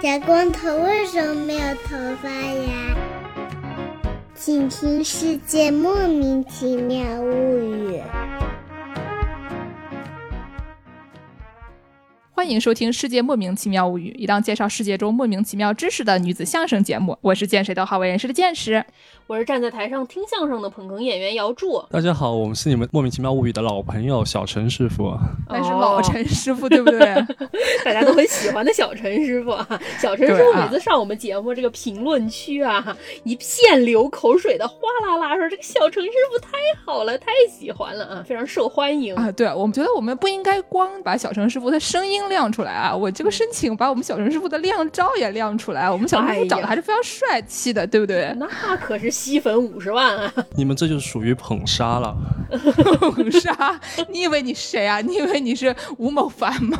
小光头为什么没有头发呀？请听《世界莫名其妙物语》。欢迎收听《世界莫名其妙物语》，一档介绍世界中莫名其妙知识的女子相声节目。我是见谁都好为人师的见识。我是站在台上听相声的捧哏演员姚柱。大家好，我们是你们莫名其妙物语的老朋友小陈师傅。那是老陈师傅，对不对？大家都很喜欢的小陈师傅啊。小陈师傅每次上我们节目这个评论区啊，一片流口水的哗啦啦说：“这个小陈师傅太好了，太喜欢了啊，非常受欢迎啊。”对，我们觉得我们不应该光把小陈师傅的声音亮出来啊，我这个申请把我们小陈师傅的靓照也亮出来。我们小陈师傅长得还是非常帅气的，对不对？那可是。吸粉五十万啊！你们这就属于捧杀了。捧杀？你以为你谁啊？你以为你是吴某凡吗？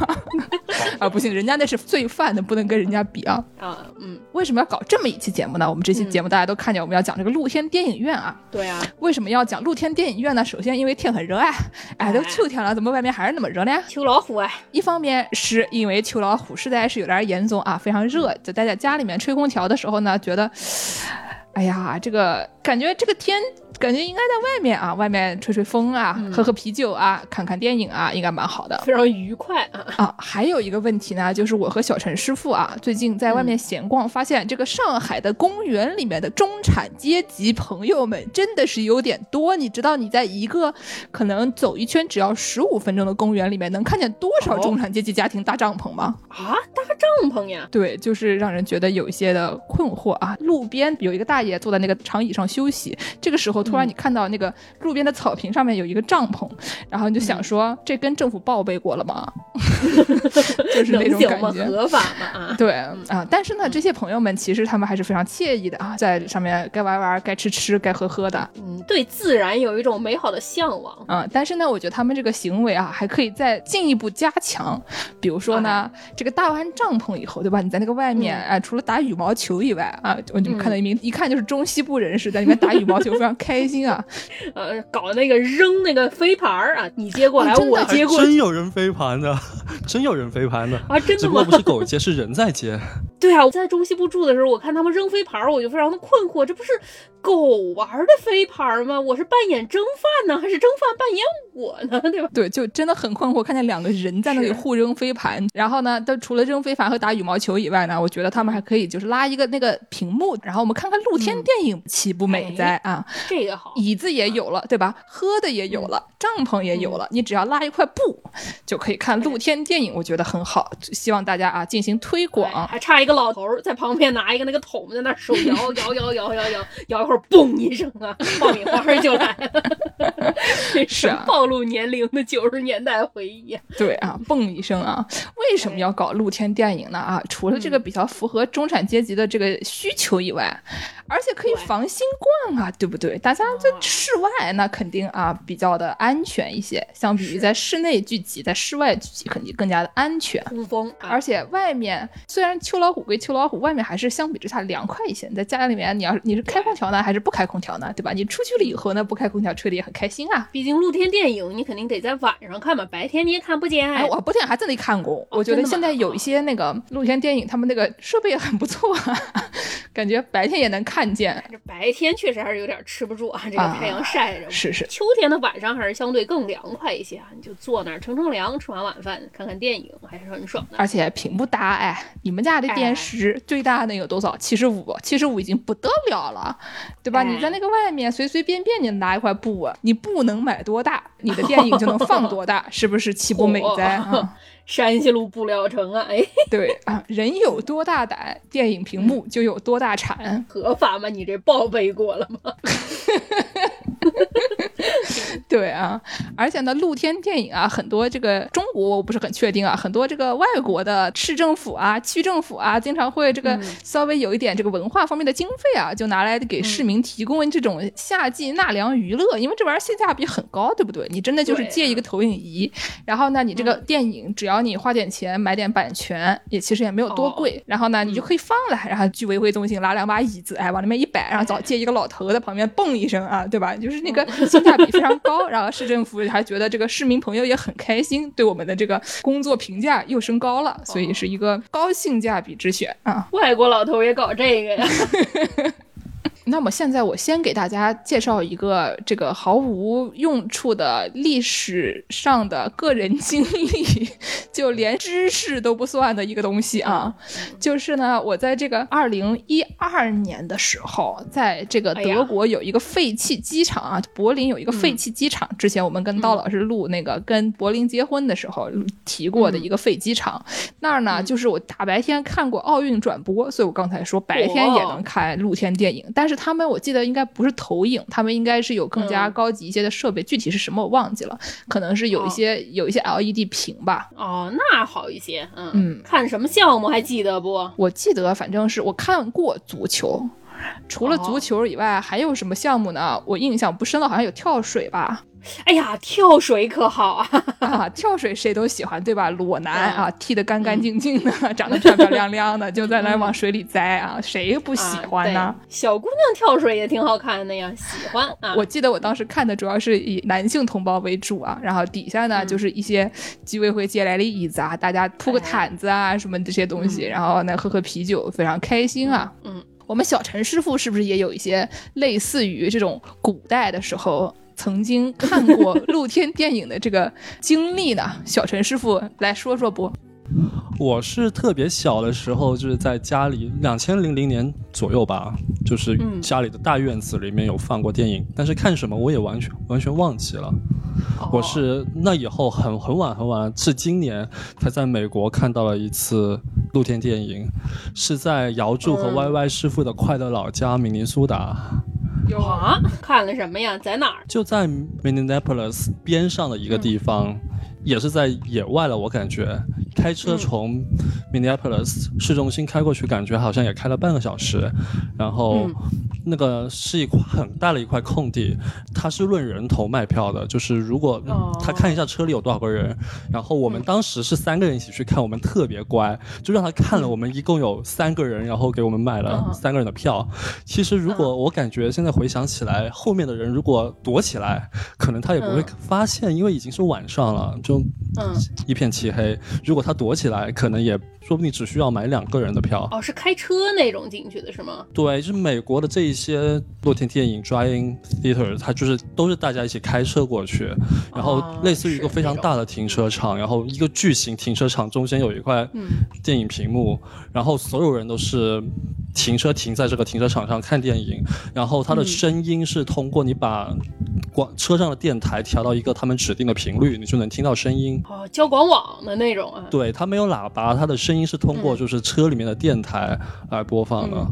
啊，不行，人家那是罪犯的，不能跟人家比啊。啊，嗯，为什么要搞这么一期节目呢？我们这期节目大家都看见，我们要讲这个露天电影院啊。对啊。为什么要讲露天电影院呢？首先，因为天很热啊，哎，都秋天了，怎么外面还是那么热呢？秋老虎啊。一方面是因为秋老虎实在是有点严重啊，非常热，就待在家里面吹空调的时候呢，觉得。哎呀，这个感觉，这个天。感觉应该在外面啊，外面吹吹风啊，喝喝啤酒啊，看看电影啊，应该蛮好的，非常愉快啊。啊，还有一个问题呢，就是我和小陈师傅啊，最近在外面闲逛，发现这个上海的公园里面的中产阶级朋友们真的是有点多。你知道你在一个可能走一圈只要十五分钟的公园里面，能看见多少中产阶级家庭搭帐篷吗？啊，搭帐篷呀？对，就是让人觉得有一些的困惑啊。路边有一个大爷坐在那个长椅上休息，这个时候突然你看到那个路边的草坪上面有一个帐篷，然后你就想说，这跟政府报备过了吗？就是那种感觉，合法吗？对啊，但是呢，这些朋友们其实他们还是非常惬意的啊，在上面该玩玩，该吃吃，该喝喝的。嗯，对自然有一种美好的向往啊。但是呢，我觉得他们这个行为啊，还可以再进一步加强。比如说呢，这个搭完帐篷以后，对吧？你在那个外面，啊，除了打羽毛球以外啊，我就看到一名一看就是中西部人士在里面打羽毛球，非常开心啊。呃，搞那个扔那个飞盘啊，你接过来，我接过，真有人飞盘的，真有人飞盘的啊，真的吗？只不过不是狗接，是人在接。对啊，我在中西部住的时候，我看他们扔飞盘，我就非常的困惑，这不是狗玩的飞盘吗？我是扮演蒸饭呢，还是蒸饭扮演我呢？对吧？对，就真的很困惑，看见两个人在那里互扔飞盘，然后呢，都除了扔飞盘和打羽毛球以外呢，我觉得他们还可以就是拉一个那个屏幕，然后我们看看露天电影，岂不美哉啊？这个好。椅子也有了，对吧？喝的也有了，帐篷也有了，你只要拉一块布就可以看露天电影，我觉得很好。希望大家啊进行推广。还差一个老头在旁边拿一个那个桶，在那手摇摇摇摇摇摇摇一会儿，嘣一声啊，爆米花就来了。是暴露年龄的九十年代回忆。对啊，蹦一声啊！为什么要搞露天电影呢？啊，除了这个比较符合中产阶级的这个需求以外，而且可以防新冠啊，对不对？大家在室外那肯定啊比较的安全一些，相比于在室内聚集，在室外聚集肯定更加的安全。通风，而且外面虽然秋老虎归秋老虎，外面还是相比之下凉快一些。你在家里面，你要是你是开空调呢，还是不开空调呢？对吧？你出去了以后呢，不开空调吹的也很开心啊。毕竟露天电影你肯定得在晚上看嘛，白天你也看不见。哎，我白天还真的看过。我觉得现在有一些那个露天电影，他们那个设备也很不错，感觉白天也能看见。这白天确实还是有点吃不住啊，这个太阳晒着。是是，秋天的晚上还是相对更凉快一些啊，你就坐那儿乘乘凉，吃完晚饭看看电影，还是很爽的。而且屏幕大，哎，你们家的电视最大能有多少？七十五，七十五已经不得了了，对吧？你在那个外面随随便便你拿一块布，你不能买多大，你的电影就能放多大，是不是岂不 美哉啊？山西路布料城啊，哎，对啊，人有多大胆，电影屏幕就有多大产，合法吗？你这报备过了吗？对啊，而且呢，露天电影啊，很多这个中国我不是很确定啊，很多这个外国的市政府啊、区政府啊，经常会这个稍微有一点这个文化方面的经费啊，就拿来给市民提供这种夏季纳凉娱乐，因为这玩意儿性价比很高，对不对？你真的就是借一个投影仪，然后呢，你这个电影只要你花点钱买点版权，也其实也没有多贵，然后呢，你就可以放了，然后居委会中心拉两把椅子，哎，往里面一摆，然后找借一个老头在旁边蹦一声啊，对吧？就是。就是那个性价比非常高，然后市政府还觉得这个市民朋友也很开心，对我们的这个工作评价又升高了，所以是一个高性价比之选啊。外国老头也搞这个呀？那么现在我先给大家介绍一个这个毫无用处的历史上的个人经历，就连知识都不算的一个东西啊，就是呢，我在这个二零一二年的时候，在这个德国有一个废弃机场啊，柏林有一个废弃机场，之前我们跟刀老师录那个跟柏林结婚的时候提过的一个废机场，那儿呢，就是我大白天看过奥运转播，所以我刚才说白天也能看露天电影，但是。他们我记得应该不是投影，他们应该是有更加高级一些的设备，具体是什么我忘记了，可能是有一些有一些 LED 屏吧。哦，那好一些。嗯嗯，看什么项目还记得不？我记得，反正是我看过足球，除了足球以外，还有什么项目呢？我印象不深了，好像有跳水吧。哎呀，跳水可好啊！啊，跳水谁都喜欢，对吧？裸男啊，剃得干干净净的，长得漂漂亮亮的，就在那往水里栽啊，谁不喜欢呢？小姑娘跳水也挺好看的呀，喜欢 啊！我记得我当时看的主要是以男性同胞为主啊，然后底下呢就是一些居委会借来的椅子啊，大家铺个毯子啊，什么这些东西，然后呢喝喝啤酒，非常开心啊。嗯，我们小陈师傅是不是也有一些类似于这种古代的时候？曾经看过 露天电影的这个经历呢，小陈师傅来说说不？我是特别小的时候，就是在家里两千零零年左右吧，就是家里的大院子里面有放过电影，但是看什么我也完全完全忘记了。我是那以后很很晚很晚，是今年才在美国看到了一次露天电影，是在姚柱和 Y Y 师傅的快乐老家明尼苏达。有啊，看了什么呀？在哪儿？就在 Minneapolis 边上的一个地方，也是在野外了。我感觉开车从 Minneapolis 市中心开过去，感觉好像也开了半个小时。然后那个是一块很大的一块空地，它是论人头卖票的，就是如果他看一下车里有多少个人。然后我们当时是三个人一起去看，我们特别乖，就让他看了我们一共有三个人，然后给我们买了三个人的票。其实如果我感觉现在。回想起来，后面的人如果躲起来，可能他也不会发现，因为已经是晚上了，就一片漆黑。如果他躲起来，可能也。说不定只需要买两个人的票哦，是开车那种进去的是吗？对，就是美国的这一些露天电影 （drive-in theater），它就是都是大家一起开车过去，然后类似于一个非常大的停车场，然后一个巨型停车场中间有一块电影屏幕，然后所有人都是停车停在这个停车场上看电影，然后它的声音是通过你把广车上的电台调到一个他们指定的频率，你就能听到声音哦，交管网的那种啊？对，它没有喇叭，它的声音。是通过就是车里面的电台来播放的，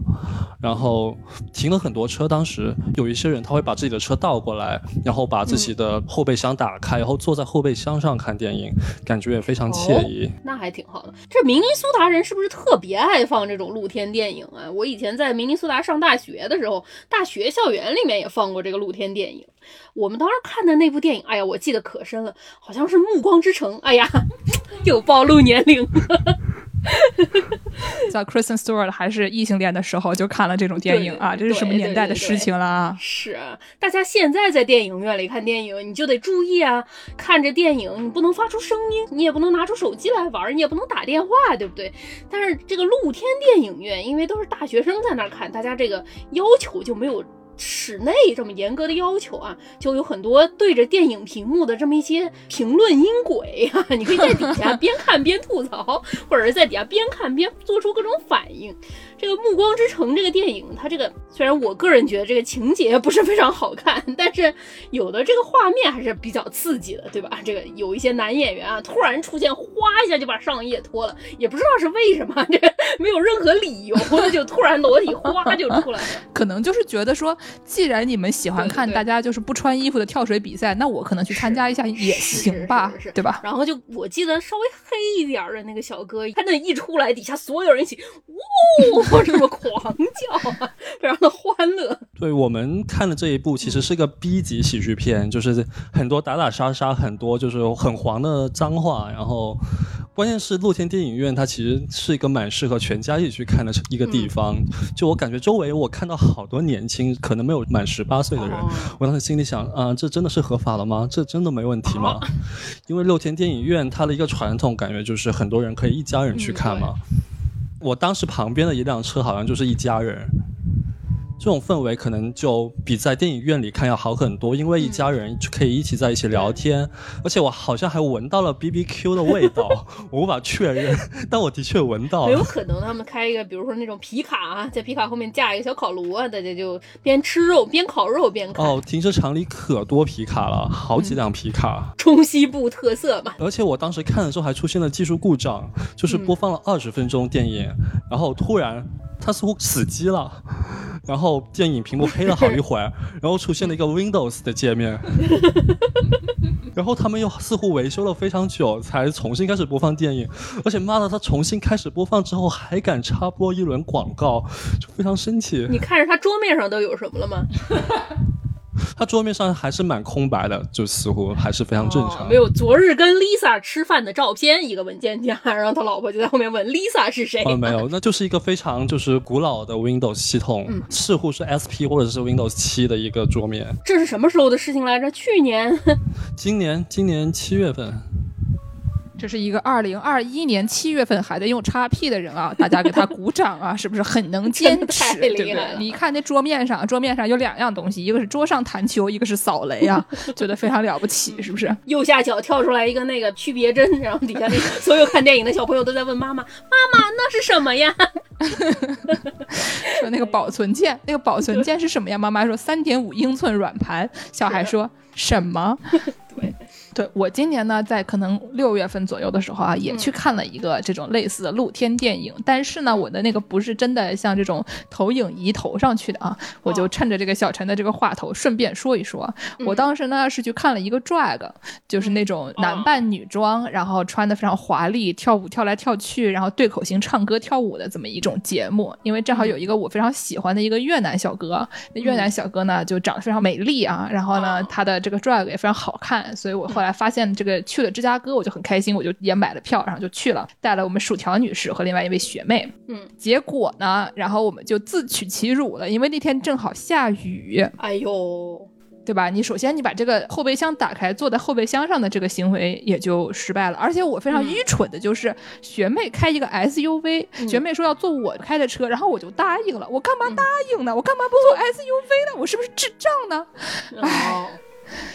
然后停了很多车。当时有一些人他会把自己的车倒过来，然后把自己的后备箱打开，然后坐在后备箱上看电影，感觉也非常惬意。那还挺好的。这明尼苏达人是不是特别爱放这种露天电影啊？我以前在明尼苏达上大学的时候，大学校园里面也放过这个露天电影。我们当时看的那部电影，哎呀，我记得可深了，好像是《暮光之城》。哎呀，又暴露年龄。在 Kristen Stewart 还是异性恋的时候就看了这种电影啊，这是什么年代的事情了啊？是啊，大家现在在电影院里看电影，你就得注意啊，看着电影你不能发出声音，你也不能拿出手机来玩，你也不能打电话，对不对？但是这个露天电影院，因为都是大学生在那儿看，大家这个要求就没有。室内这么严格的要求啊，就有很多对着电影屏幕的这么一些评论音轨啊，你可以在底下边看边吐槽，或者是在底下边看边做出各种反应。这个《暮光之城》这个电影，它这个虽然我个人觉得这个情节不是非常好看，但是有的这个画面还是比较刺激的，对吧？这个有一些男演员啊，突然出现，哗一下就把上衣也脱了，也不知道是为什么，这没有任何理由，就突然裸体哗就出来了。可能就是觉得说，既然你们喜欢看大家就是不穿衣服的跳水比赛，那我可能去参加一下也行吧，对吧？然后就我记得稍微黑一点的那个小哥，他那一出来，底下所有人一起，呜。这么狂叫啊，非常的欢乐。对我们看的这一部，其实是个 B 级喜剧片，就是很多打打杀杀，很多就是很黄的脏话，然后关键是露天电影院，它其实是一个蛮适合全家一起去看的一个地方。就我感觉周围我看到好多年轻，可能没有满十八岁的人。哦我当时心里想，啊、这真的是合法了吗？这真的没问题吗？因为露天电影院它的一个传统感觉就是很多人可以一家人去看嘛。我当时旁边的一辆车好像就是一家人。这种氛围可能就比在电影院里看要好很多，因为一家人就可以一起在一起聊天，而且我好像还闻到了 B B Q 的味道，我无法确认，但我的确闻到了。很有可能他们开一个，比如说那种皮卡啊，在皮卡后面架一个小烤炉啊，大家就边吃肉边烤肉边看。哦，停车场里可多皮卡了，好几辆皮卡。中西部特色嘛，而且我当时看的时候还出现了技术故障，就是播放了二十分钟电影，然后突然它似乎死机了，然后电影屏幕黑了好一会儿，然后出现了一个 Windows 的界面，然后他们又似乎维修了非常久才重新开始播放电影，而且妈的，他重新开始播放之后还敢插播一轮广告，就非常生气。你看着他桌面上都有什么了吗？他桌面上还是蛮空白的，就似乎还是非常正常。哦没有昨日跟 Lisa 吃饭的照片，一个文件夹，然后他老婆就在后面问 Lisa 是谁。哦，没有，那就是一个非常就是古老的 Windows 系统，嗯似乎是 SP 或者是 Windows 七的一个桌面。这是什么时候的事情来着？去年。今年今年七月份，这是一个二零二一年七月份还在用 XP 的人啊，大家给他鼓掌啊，是不是很能坚持？对不对？你看那桌面上，桌面上有两样东西，一个是桌上弹球，一个是扫雷啊，觉得非常了不起，是不是？右下角跳出来一个那个区别针，然后底下那个所有看电影的小朋友都在问妈妈：“妈妈，那是什么呀 说那个保存键，那个保存键是什么呀？妈妈说三点五英寸软盘，小孩说什么？对，对我今年呢，在可能六月份左右的时候啊，也去看了一个这种类似的露天电影，但是呢，我的那个不是真的像这种投影仪投上去的啊，我就趁着这个小陈的这个话头，顺便说一说，我当时呢是去看了一个 drag，就是那种男扮女装，然后穿的非常华丽，跳舞跳来跳去，然后对口型唱歌跳舞的这么一种节目。因为正好有一个我非常喜欢的一个越南小哥，那越南小哥呢就长得非常美丽啊，然后呢他的这个 drag 也非常好看，所以我后来发现这个去了芝加哥，我就很开心，我就也买了票，然后就去了，带了我们薯条女士和另外一位学妹。嗯，结果呢，然后我们就自取其辱了，因为那天正好下雨。？”哎呦，对吧？你首先你把这个后备箱打开，坐在后备箱上的这个行为也就失败了。而且我非常愚蠢的就是，学妹开一个 SUV，、学妹说要坐我开的车，然后我就答应了。我干嘛答应呢？我干嘛不坐 SUV 呢？我是不是智障呢？哦，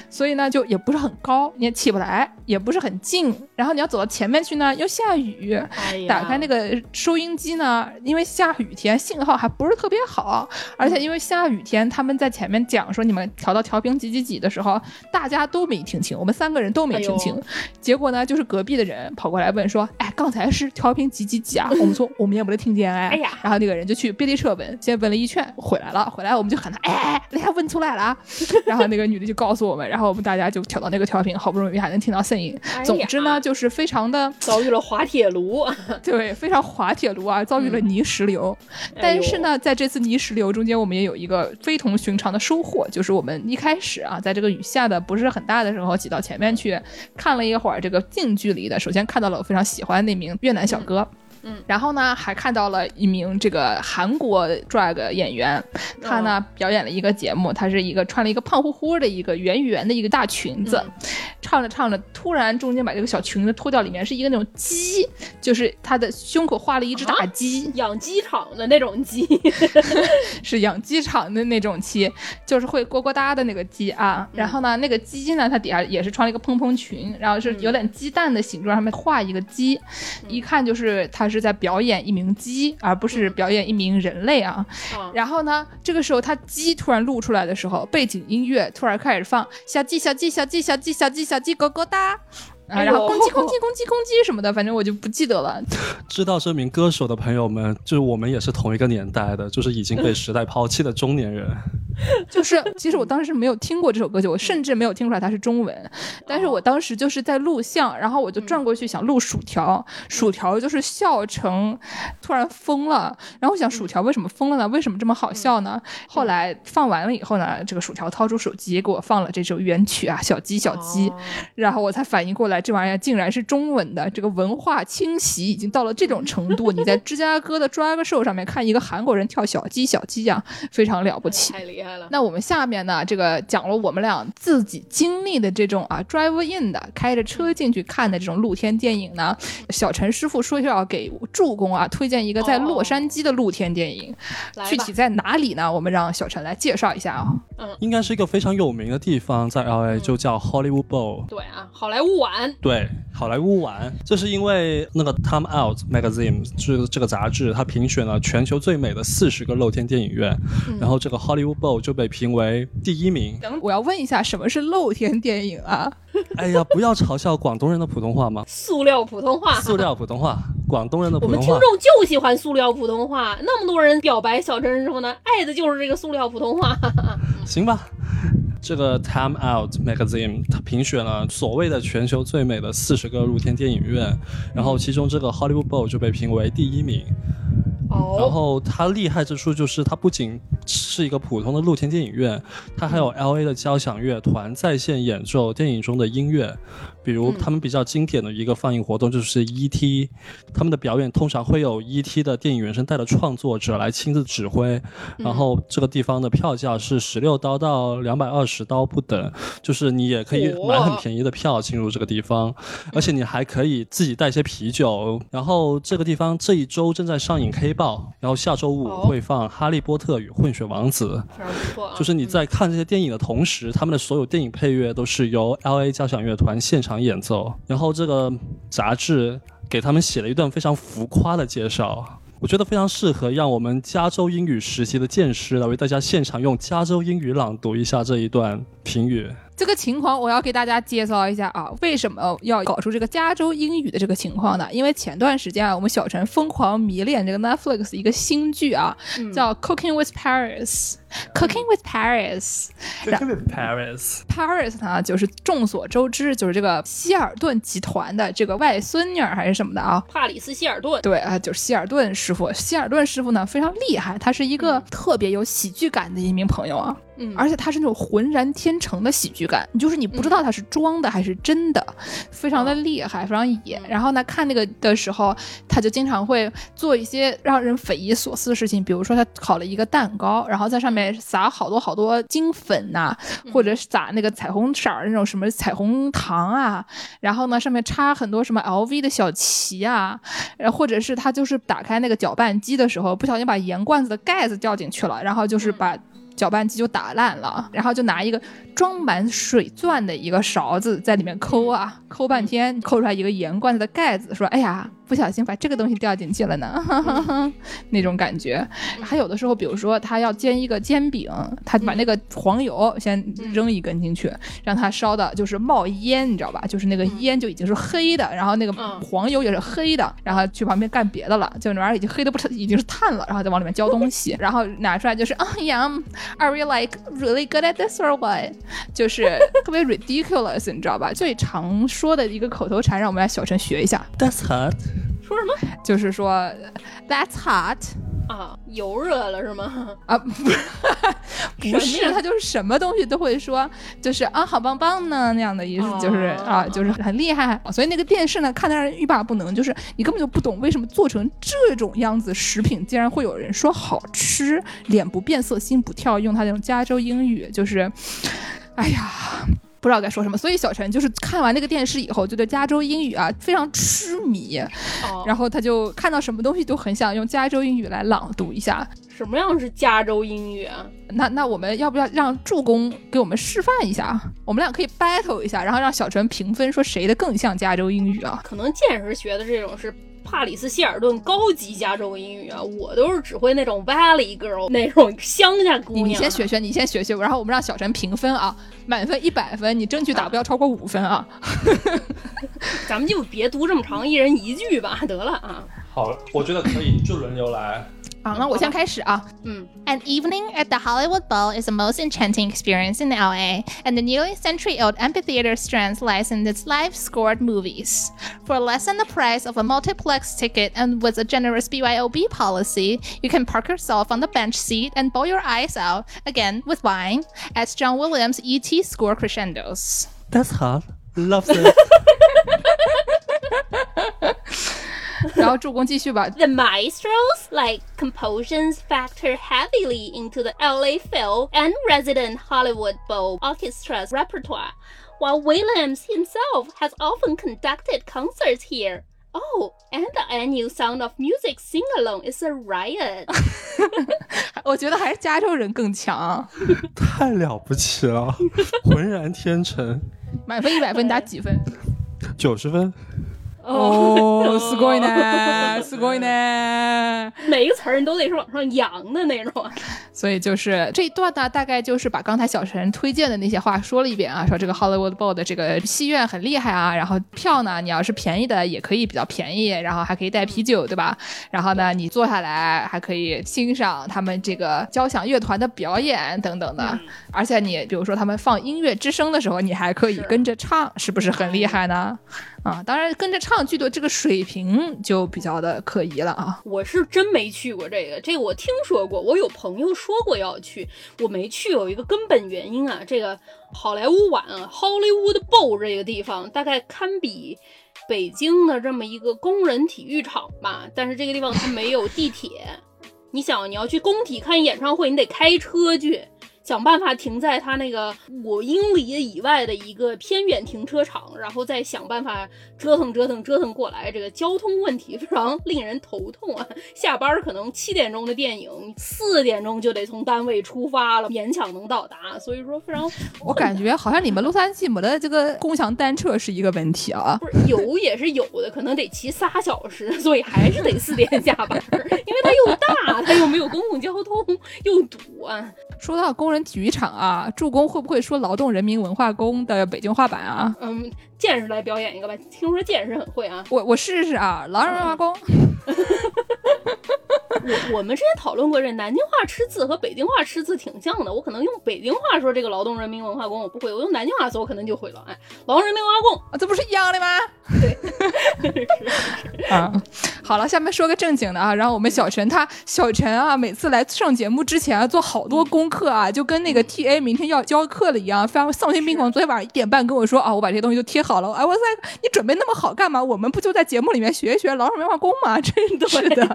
所以呢，就也不是很高，你也起不来，也不是很近。然后你要走到前面去呢，又下雨。哎呀，打开那个收音机呢，因为下雨天信号还不是特别好，而且因为下雨天，他们在前面讲说你们调到调频几几几的时候，大家都没听清，我们三个人都没听清。哎结果呢，就是隔壁的人跑过来问说：“哎，刚才是调频几几几啊？”我们说我们也没得听见哎。哎呀然后那个人就去便利车问，先问了一圈，回来了，回来我们就喊他：“哎，你还问出来了啊？” 然后那个女的就告诉我们，然后我们大家就调到那个调频，好不容易还能听到声音。哎总之呢，就是非常的遭遇了滑铁卢，对，非常滑铁卢啊，遭遇了泥石流。哎但是呢，在这次泥石流中间，我们也有一个非同寻常的收获，就是我们一开始啊，在这个雨下的不是很大的时候，挤到前面去看了一会儿这个近距离的。首先看到了我非常喜欢的那名越南小哥。嗯然后呢，还看到了一名这个韩国 drag 演员，他呢、哦表演了一个节目，他是一个穿了一个胖乎乎的一个圆圆的一个大裙子，嗯。唱着唱着，突然中间把这个小裙子脱掉，里面是一个那种鸡，就是他的胸口画了一只大鸡，养鸡场的那种鸡，是养鸡场的那种鸡，就是会呱呱哒的那个鸡啊。然后呢，那个鸡呢，它底下也是穿了一个蓬蓬裙，然后是有点鸡蛋的形状，上面画一个鸡，一看就是他是在表演一名鸡，而不是表演一名人类啊。啊然后呢，这个时候他鸡突然露出来的时候，背景音乐突然开始放小鸡小鸡小鸡小鸡小鸡小鸡咯咯哒。啊，哎然后攻击 攻击攻击攻击什么的，反正我就不记得了。知道这名歌手的朋友们，就是我们也是同一个年代的，就是已经被时代抛弃的中年人。就是其实我当时没有听过这首歌曲，我甚至没有听出来它是中文，但是我当时就是在录像，然后我就转过去想录薯条，薯条就是笑成突然疯了，然后我想薯条为什么疯了呢？为什么这么好笑呢？后来放完了以后呢，这个薯条掏出手机给我放了这首原曲啊，小鸡小鸡，然后我才反应过来，这玩意儿竟然是中文的，这个文化侵袭已经到了这种程度，你在芝加哥的 drag show 上面看一个韩国人跳小鸡小鸡呀、非常了不起。太厉害了。那我们下面呢，这个讲了我们俩自己经历的这种啊 drive in 的开着车进去看的这种露天电影呢，小陈师傅说要给助攻啊推荐一个在洛杉矶的露天电影，具体在哪里呢？我们让小陈来介绍一下啊。嗯应该是一个非常有名的地方，在 LA 就叫 Hollywood Bowl。对啊，好莱坞晚对，好莱坞玩，这是因为那个 Time Out Magazine 这这个杂志，它评选了全球最美的四十个露天电影院，然后这个 Hollywood Bowl 就被评为第一名。等我要问一下，什么是露天电影啊？哎呀，不要嘲笑广东人的普通话吗？塑料普通话。塑料普通话，广东人的我普通话。们听众就喜欢塑料普通话，那么多人表白小陈师傅呢，爱的就是这个塑料普通话。行吧。这个 Time Out Magazine 它评选了所谓的全球最美的四十个露天电影院，然后其中这个 Hollywood Bowl 就被评为第一名。然哦，后它厉害之处就是它不仅是一个普通的露天电影院，它还有 L A 的交响乐团在线演奏电影中的音乐，比如他们比较经典的一个放映活动就是 E T，他们的表演通常会有 E T 的电影原声带的创作者来亲自指挥，然后这个地方的票价是十六刀到两百二十刀不等，就是你也可以买很便宜的票进入这个地方，而且你还可以自己带一些啤酒。然后这个地方这一周正在上映《黑豹》，然后下周五哦会放《哈利波特与混血王子》。非常不错啊。就是你在看这些电影的同时，他们的所有电影配乐都是由 L A 交响乐团现场演奏。然后这个杂志给他们写了一段非常浮夸的介绍。我觉得非常适合让我们加州英语实习的剑师来为大家现场用加州英语朗读一下这一段评语。这个情况我要给大家介绍一下啊，为什么要搞出这个加州英语的这个情况呢？因为前段时间啊，我们小陈疯狂迷恋这个 Netflix 一个新剧啊，叫《Cooking with Paris》。Cooking with Paris，Paris，Paris 呢，就是众所周知，就是这个希尔顿集团的这个外孙女儿还是什么的啊。帕里斯希尔顿，对啊，就是希尔顿师傅。希尔顿师傅呢非常厉害，他是一个特别有喜剧感的一名朋友啊。嗯，而且他是那种浑然天成的喜剧感，就是你不知道他是装的还是真的，非常的厉害，非常野。然后呢，看那个的时候，他就经常会做一些让人匪夷所思的事情，比如说他烤了一个蛋糕，然后在上面撒好多好多金粉呐、或者是撒那个彩虹色儿那种什么彩虹糖啊，然后呢上面插很多什么 LV 的小旗啊，然后或者是他就是打开那个搅拌机的时候，不小心把盐罐子的盖子掉进去了，然后就是把。搅拌机就打烂了，然后就拿一个装满水钻的一个勺子在里面抠啊，抠半天，抠出来一个盐罐子的盖子，说：“哎呀，不小心把这个东西掉进去了呢。” 那种感觉。还有的时候，比如说他要煎一个煎饼，他把那个黄油先扔一根进去，让它烧的就是冒烟，你知道吧？就是那个烟就已经是黑的，然后那个嗯黄油也是黑的，然后去旁边干别的了，就那玩意儿已经黑的不成，已经是炭了，然后再往里面浇东西，然后拿出来就是啊呀，Are you like really good at this or what？就是特别 ridiculous，你知道吧？最常说的一个口头禅，让我们来小陈学一下，That's hot。说什么就是说 That's hot 啊？油热了是吗？啊，不不是，他就是什么东西都会说，就是啊，好棒棒呢那样的意思，就是哦啊，就是很厉害。所以那个电视呢，看的让人欲罢不能，就是你根本就不懂为什么做成这种样子食品，竟然会有人说好吃，脸不变色心不跳，用他那种加州英语，就是，哎呀。不知道该说什么，所以小陈就是看完那个电视以后，就对加州英语啊非常痴迷，哦，然后他就看到什么东西都很想用加州英语来朗读一下。什么样是加州英语啊？那那我们要不要让助攻给我们示范一下？我们俩可以 battle 一下，然后让小陈评分，说谁的更像加州英语啊？可能见识学的这种是帕里斯希尔顿高级加州英语啊，我都是只会那种 Valley Girl 那种乡下姑你娘。你先学学，你先学学，然后我们让小陈评分啊，满分一百分，你争取打不要超过五分啊。咱们就别读这么长，一人一句吧，得了啊。好，我觉得可以，就轮流来。好，那我先开始啊。嗯 An evening at the Hollywood Bowl is the most enchanting experience in LA, and the nearly century old amphitheater strength lies in its live scored movies. For less than the price of a multiplex ticket and with a generous BYOB policy, you can park yourself on the bench seat and bowl your eyes out, again with wine, as John Williams' ET score crescendos. That's hard. Love it. 然后助攻继续吧。 The maestros, like compositions, factor heavily into the LA Phil and resident Hollywood Bowl Orchestra's repertoire, while Williams himself has often conducted concerts here. Oh, and the annual Sound of Music sing along is a riot. 我觉得还是加州人更强。太了不起了，浑然天成，满分一百分打几分？九十分。 哦，すごいね，すごいね。每个词儿你都得是往上扬的那种。 所以就是这一段呢，大概就是把刚才小陈推荐的那些话说了一遍啊，说这个 Hollywood Bowl 的这个戏院很厉害啊，然后票呢，你要是便宜的也可以比较便宜，然后还可以带啤酒，对吧？然后呢，你坐下来还可以欣赏他们这个交响乐团的表演等等的，而且你比如说他们放音乐之声的时候，你还可以跟着唱，是不是很厉害呢？啊，当然跟着唱剧的这个水平就比较的可疑了啊。我是真没去过这个，这个我听说过，我有朋友说说过要去，我没去，有一个根本原因啊，这个好莱坞晚啊，Hollywood Bowl 这个地方大概堪比北京的这么一个工人体育场吧，但是这个地方它没有地铁，你想你要去工体看演唱会，你得开车去。想办法停在他那个五英里以外的一个偏远停车场，然后再想办法折腾折腾折腾过来。这个交通问题非常令人头痛啊！下班儿可能七点钟的电影，四点钟就得从单位出发了，勉强能到达。所以说非常我感觉好像你们洛杉矶没的这个共享单车是一个问题啊。不是有也是有的，可能得骑仨小时，所以还是得四点下班儿，因为它又大，它又没有公共交通，又堵啊。说到工人体育场啊，助攻会不会说劳动人民文化宫的北京话版啊？嗯，剑士来表演一个吧，听说剑士很会啊。我我试试啊，劳动人民文化宫。我我们之前讨论过，这南京话吃字和北京话吃字挺像的。我可能用北京话说这个劳动人民文化宫我不会，我用南京话说我可能就会了。哎，劳动人民文化宫，啊，这不是一样的吗？对，啊，好了，下面说个正经的啊，然后我们小陈他小陈啊，每次来上节目之前啊，做好多功课啊，就跟那个 T A 明天要教课了一样，非常丧心病狂。昨天晚上一点半跟我说啊，我把这些东西都贴好了。哎，我在你准备那么好干嘛？我们不就在节目里面学一学劳动人民文化工吗？真是的，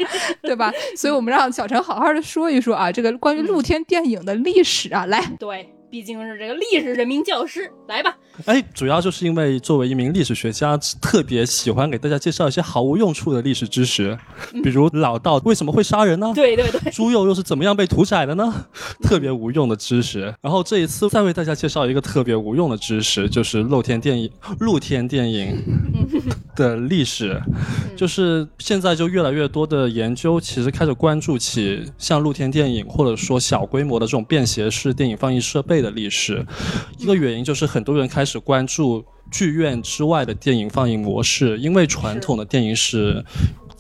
对吧？所以我们让小陈好好的说一说啊，这个关于露天电影的历史啊，来。对，毕竟是这个历史人民教师，来吧。哎，主要就是因为作为一名历史学家，特别喜欢给大家介绍一些毫无用处的历史知识，比如老道为什么会杀人呢？对对对，猪肉又是怎么样被屠宰的呢？特别无用的知识。然后这一次再为大家介绍一个特别无用的知识，就是露天电影、露天电影 的历史。就是现在就越来越多的研究，其实开始关注起像露天电影或者说小规模的这种便携式电影放映设备的历史。一个原因就是很多人开始关注剧院之外的电影放映模式，因为传统的电影是。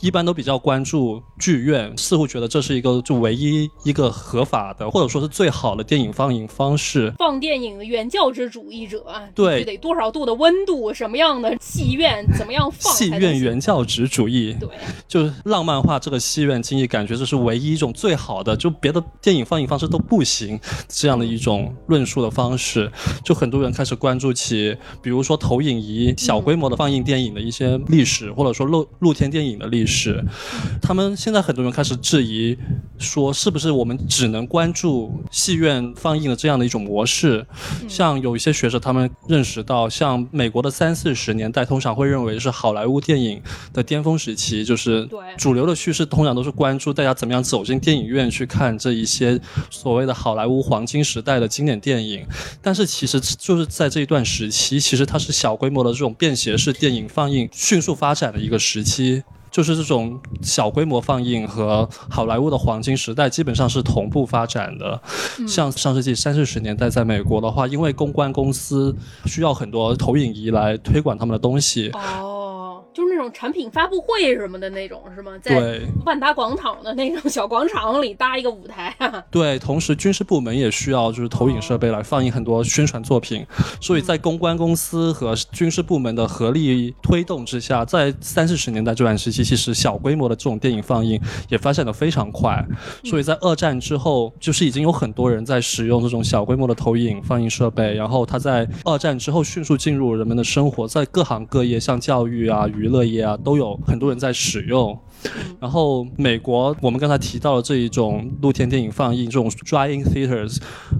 一般都比较关注剧院，似乎觉得这是一个就唯一一个合法的，或者说是最好的电影放映方式。放电影的原教旨主义者啊，对得多少度的温度，什么样的戏院，怎么样放戏院原教旨主义，对，就是浪漫化这个戏院经济，感觉这是唯一一种最好的，就别的电影放映方式都不行这样的一种论述的方式。就很多人开始关注起，比如说投影仪小规模的放映电影的一些历史，或者说露露天电影的历史。他们现在很多人开始质疑，说是不是我们只能关注戏院放映的这样的一种模式？像有一些学者他们认识到，像美国的三四十年代，通常会认为是好莱坞电影的巅峰时期，就是对主流的叙事通常都是关注大家怎么样走进电影院去看这一些所谓的好莱坞黄金时代的经典电影。但是其实就是在这一段时期，其实它是小规模的这种便携式电影放映迅速发展的一个时期。就是这种小规模放映和好莱坞的黄金时代基本上是同步发展的。像上世纪三四十年代，在美国的话，因为公关公司需要很多投影仪来推广他们的东西，哦，就是那种种产品发布会什么的那种，是吗？在万达广场的那种小广场里搭一个舞台啊。对，同时军事部门也需要就是投影设备来放映很多宣传作品，所以在公关公司和军事部门的合力推动之下，在三四十年代这段时期，其实小规模的这种电影放映也发展的非常快。所以在二战之后，就是已经有很多人在使用这种小规模的投影放映设备，然后它在二战之后迅速进入人们的生活，在各行各业，像教育啊、娱乐业啊，都有很多人在使用。然后美国，我们刚才提到了这一种露天电影放映，这种 drive-in theaters，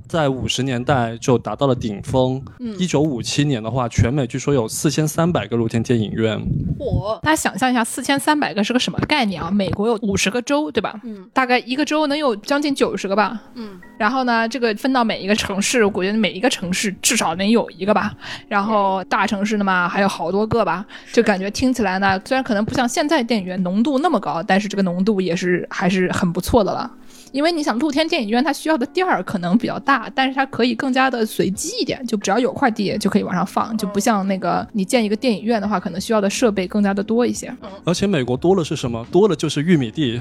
在五十年代就达到了顶峰。一九五七年的话，全美据说有四千三百个露天电影院。嚯，大家想象一下，四千三百个是个什么概念啊？美国有五十个州，对吧？嗯，大概一个州能有将近九十个吧。嗯，然后呢，这个分到每一个城市，我觉得每一个城市至少能有一个吧。然后大城市的嘛，还有好多个吧。就感觉听起来呢，虽然可能不像现在电影院浓度那么高，但是这个浓度也是还是很不错的了。因为你想，露天电影院它需要的地儿可能比较大，但是它可以更加的随机一点，就只要有块地就可以往上放，就不像那个你建一个电影院的话，可能需要的设备更加的多一些。而且美国多了是什么？多了就是玉米地，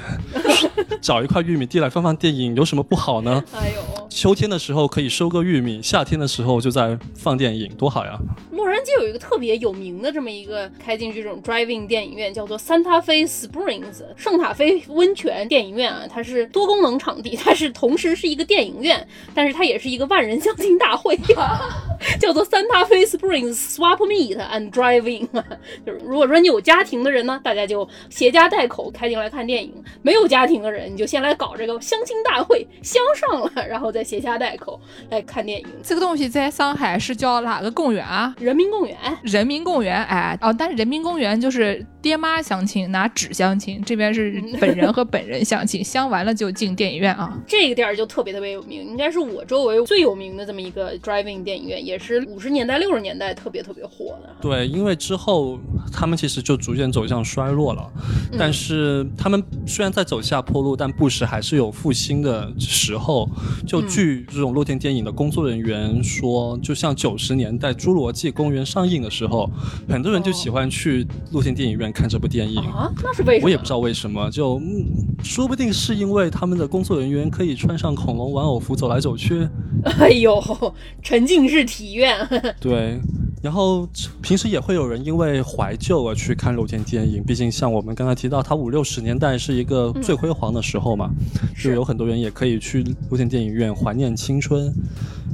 找一块玉米地来放放电影，有什么不好呢？哎呦，秋天的时候可以收割玉米，夏天的时候就在放电影，多好呀！洛杉矶有一个特别有名的这么一个开进去这种 driving 电影院，叫做 Santa Fe Springs 圣塔菲温泉电影院啊，它是多功能场地，它是同时是一个电影院，但是它也是一个万人相亲大会，叫做 Santa Fe Springs Swap Meet and Driving 啊，就是如果说你有家庭的人呢，大家就携家带口开进来看电影；没有家庭的人，你就先来搞这个相亲大会，相上了，然后再携家带口来看电影。这个东西在上海是叫哪个公园啊？人民公园，人民公园，哎，哦，但是人民公园就是爹妈相亲拿纸相亲，这边是本人和本人相亲，相完了就进电影院啊。这个店儿就特别特别有名，应该是我周围最有名的这么一个 driving 电影院，也是五十年代六十年代特别特别火的。对，因为之后他们其实就逐渐走向衰落了，但是他们虽然在走下坡路，但不时还是有复兴的时候。就据这种露天电影的工作人员说，就像九十年代《侏罗纪公园》上映的时候，很多人就喜欢去露天电影院看这部电影。啊，那是为什么？我也不知道为什么，就、嗯、说不定是因为他们的工作人员可以穿上恐龙玩偶服走来走去。哎呦，沉浸式体验，对，然后平时也会有人因为怀旧而去看露天电影，毕竟像我们刚才提到，它五六十年代是一个最辉煌的时候嘛，就有很多人也可以去露天电影院怀念青春。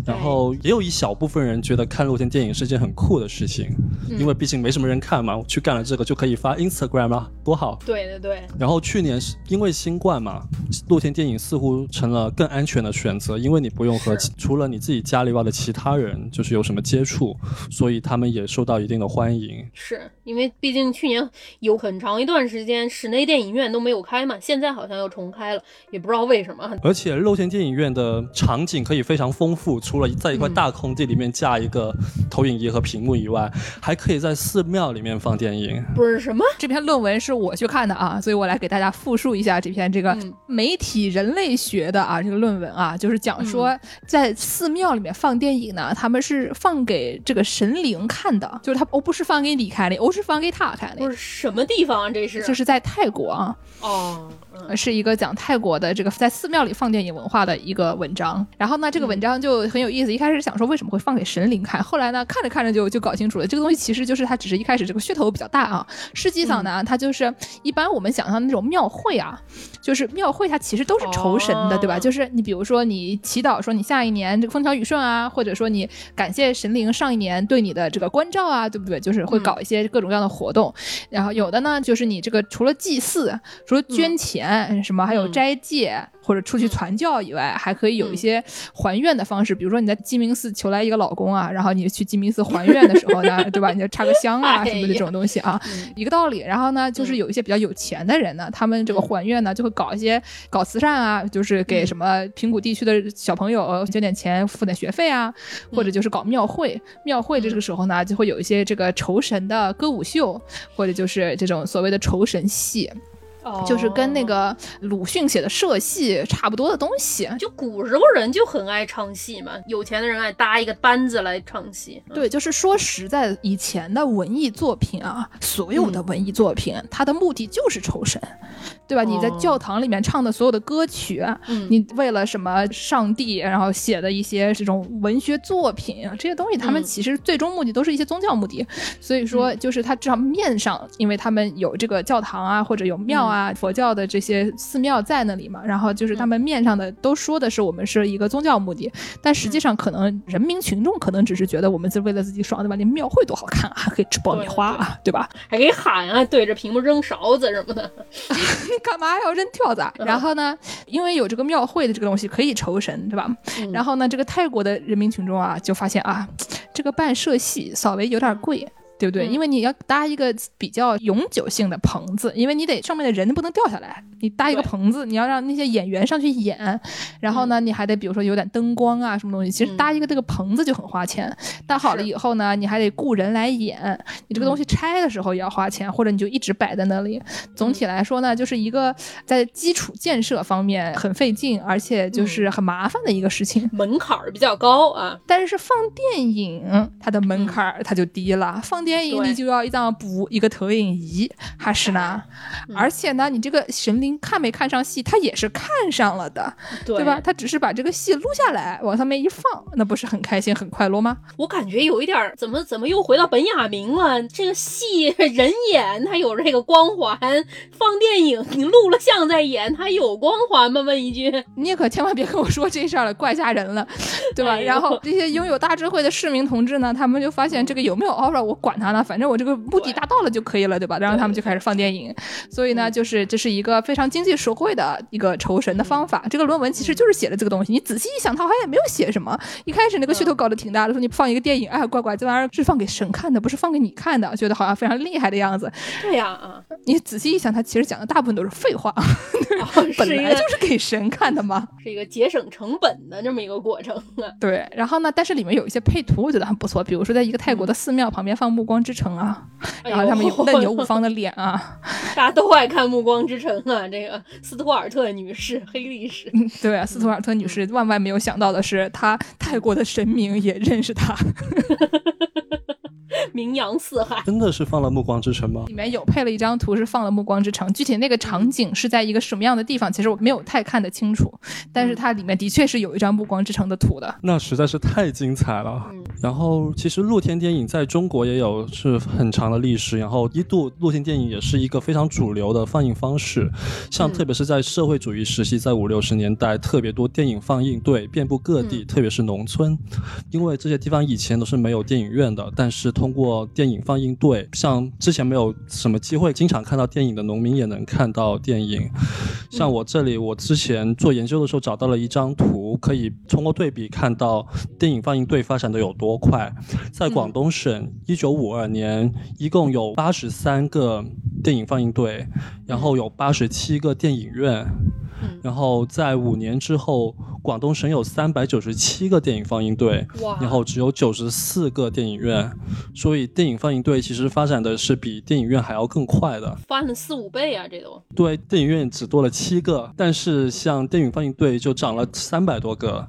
然后也有一小部分人觉得看露天电影是件很酷的事情，因为毕竟没什么人看嘛，我去干了这个就可以发 Instagram 啊，多好。对对对，然后去年是因为新冠嘛，露天电影似乎成了更安全的选择，因为你不用和是除了你自己家里外的其他人就是有什么接触，所以他们也受到一定的欢迎。是因为毕竟去年有很长一段时间室内电影院都没有开嘛，现在好像又重开了，也不知道为什么。而且露天电影院的场景可以非常丰富，除了在一块大空地里面架一个投影仪和屏幕以外，还可以在寺庙里面放电影。不是什么？这篇论文是我去看的啊，所以我来给大家复述一下这篇这个嗯媒体人类学的啊这个论文啊，就是讲说在寺庙里面放电影呢，他们是放给这个神灵看的，就是他哦不是放给你看的，哦是放给他看的，不是什么地方啊？这是这是在泰国啊，哦，嗯是一个讲泰国的这个在寺庙里放电影文化的一个文章。然后呢，这个文章就很有意思。一开始想说为什么会放给神灵看，后来呢看着看着就就搞清楚了，这个东西其实就是它只是一开始这个噱头比较大啊，实际上呢，它就是一般我们想象的那种庙会啊，就是庙会它其实都是酬神的，对吧？哦就是你比如说你祈祷说你下一年这个风调雨顺啊，或者说你感谢神灵上一年对你的这个关照啊，对不对？就是会搞一些各种各样的活动。然后有的呢，就是你这个除了祭祀，除了捐钱、什么，还有嗯斋戒。或者出去传教以外，还可以有一些还愿的方式，比如说你在鸡鸣寺求来一个老公啊，然后你去鸡鸣寺还愿的时候呢，对吧？你就插个香啊哎什么的这种东西啊，嗯一个道理。然后呢，就是有一些比较有钱的人呢，他们这个还愿呢，就会搞一些搞慈善啊，就是给什么平谷地区的小朋友捐点钱，付点学费啊，或者就是搞庙会。庙会这个时候呢，就会有一些这个酬神的歌舞秀，或者就是这种所谓的酬神戏。就是跟那个鲁迅写的社戏差不多的东西。就古时候人就很爱唱戏嘛，有钱的人爱搭一个班子来唱戏。对，就是说实在的，以前的文艺作品啊，所有的文艺作品，它的目的就是酬神，对吧？你在哦教堂里面唱的所有的歌曲，嗯你为了什么上帝，然后写的一些这种文学作品啊，这些东西，他们嗯其实最终目的都是一些宗教目的。所以说，就是它至少面上，因为他们有这个教堂啊，或者有庙啊，佛教的这些寺庙在那里嘛，然后就是他们面上的都说的是我们是一个宗教目的，但实际上可能人民群众可能只是觉得我们是为了自己爽，对吧？连庙会多好看啊，还可以吃爆米花啊，对吧？还可以喊啊，对着屏幕扔勺子什么的。干嘛要扔跳蚤？然后呢，因为有这个庙会的这个东西可以酬神，对吧？然后呢，这个泰国的人民群众啊，就发现啊，这个办社戏稍微有点贵。对不对？嗯因为你要搭一个比较永久性的棚子，因为你得上面的人不能掉下来，你搭一个棚子，你要让那些演员上去演，然后呢，你还得比如说有点灯光啊什么东西，其实嗯搭一个这个棚子就很花钱。搭好了以后呢，你还得雇人来演，你这个东西拆的时候也要花钱，或者你就一直摆在那里。总体来说呢，就是一个在基础建设方面很费劲，而且就是很麻烦的一个事情。门槛儿比较高啊，但是放电影，它的门槛儿它就低了。放电影对你就要一张补一个投影仪，还是呢？而且呢，你这个神灵看没看上戏，他也是看上了的，对对吧？？他只是把这个戏录下来，往上面一放，那不是很开心、很快乐吗？我感觉有一点，怎么怎么又回到本雅明了？这个戏人演，他有这个光环；放电影，你录了像再演，他有光环吗？问一句，你也可千万别跟我说这事儿了，怪吓人了，对吧？哎然后这些拥有大智慧的市民同志呢，他们就发现这个有没有 aura 我管他呢，反正我这个目的达到了就可以了，对吧？然后他们就开始放电影，所以呢，就是这是一个非常经济实惠的一个酬神的方法。这个论文其实就是写了这个东西，你仔细一想，他好像也没有写什么。一开始那个噱头搞得挺大的，说你放一个电影，哎，乖乖，这玩意儿是放给神看的，不是放给你看的，觉得好像非常厉害的样子。对呀啊，你仔细一想，他其实讲的大部分都是废话，啊本来就是给神看的嘛。是一个节省成本的这么一个过程啊。对，然后呢，但是里面有一些配图，我觉得很不错，比如说在一个泰国的寺庙旁边放《暮光之城》啊，哎然后他们有呦嫩牛五方的脸啊，大家都爱看《暮光之城》啊，这个斯图尔特女士黑历史。对啊，斯图尔特女士万万没有想到的是，她泰国的神明也认识她。名扬四海。真的是放了《暮光之城》吗？里面有配了一张图是放了《暮光之城》，具体那个场景是在一个什么样的地方，其实我没有太看得清楚，但是它里面的确是有一张《暮光之城》的图的。那实在是太精彩了。嗯然后，其实露天电影在中国也有是很长的历史，然后一度露天电影也是一个非常主流的放映方式。像嗯特别是在社会主义时期，在五六十年代，特别多电影放映对遍布各地，嗯特别是农村，因为这些地方以前都是没有电影院的，但是通过电影放映队，像之前没有什么机会经常看到电影的农民也能看到电影。像我这里，我之前做研究的时候找到了一张图，可以通过对比看到电影放映队发展的有多快。在广东省，一九五二年一共有八十三个电影放映队，然后有八十七个电影院。然后在五年之后，广东省有三百九十七个电影放映队，然后只有九十四个电影院，所以电影放映队其实发展的是比电影院还要更快的。翻了四五倍啊，这都。对，电影院只多了七个，但是像电影放映队就涨了三百多个。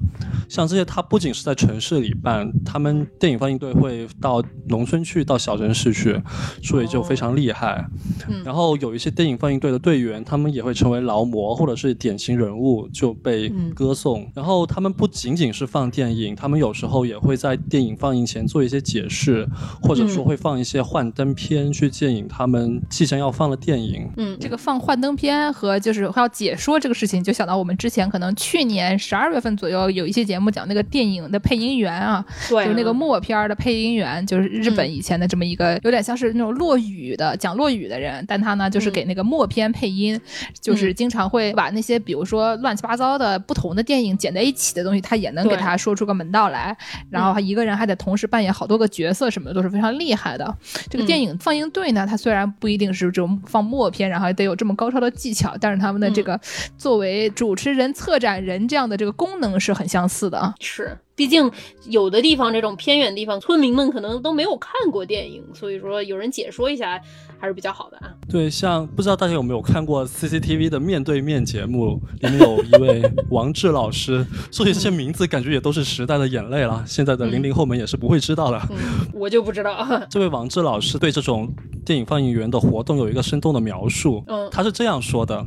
像这些，它不仅是在城市里办，他们电影放映队会到农村去，到小城市去，所以就非常厉害。嗯然后有一些电影放映队的队员，他们也会成为劳模或者是典型人物，就被歌颂。然后他们不仅仅是放电影，他们有时候也会在电影放映前做一些解释，或者说会放一些幻灯片去借影他们即将要放的电影。嗯，这个放幻灯片和就是要解说这个事情，就想到我们之前可能去年十二月份左右有一些节目讲那个电影的配音员啊，对啊，就是那个默片儿的配音员，就是日本以前的这么一个，有点像是那种落语的讲落语的人，但他呢就是给那个默片配音，就是经常会把那些比如说乱七八糟的不同的电影剪在一起的东西，他也能给他说出个门道来。然后他一个人还得同时扮演好多个角色，什么的都是非常厉害的。这个电影放映队呢，它虽然不一定是这种放默片，然后还得有这么高超的技巧，但是他们的这个作为主持人、策展人这样的这个功能是很相似的。的啊。是，毕竟有的地方这种偏远地方，村民们可能都没有看过电影，所以说有人解说一下还是比较好的啊。对，像不知道大家有没有看过 CCTV 的面对面节目，里面有一位王志老师，说起这些名字，感觉也都是时代的眼泪了。现在的零零后们也是不会知道的。嗯，我就不知道。这位王志老师对这种电影放映员的活动有一个生动的描述，嗯他是这样说的。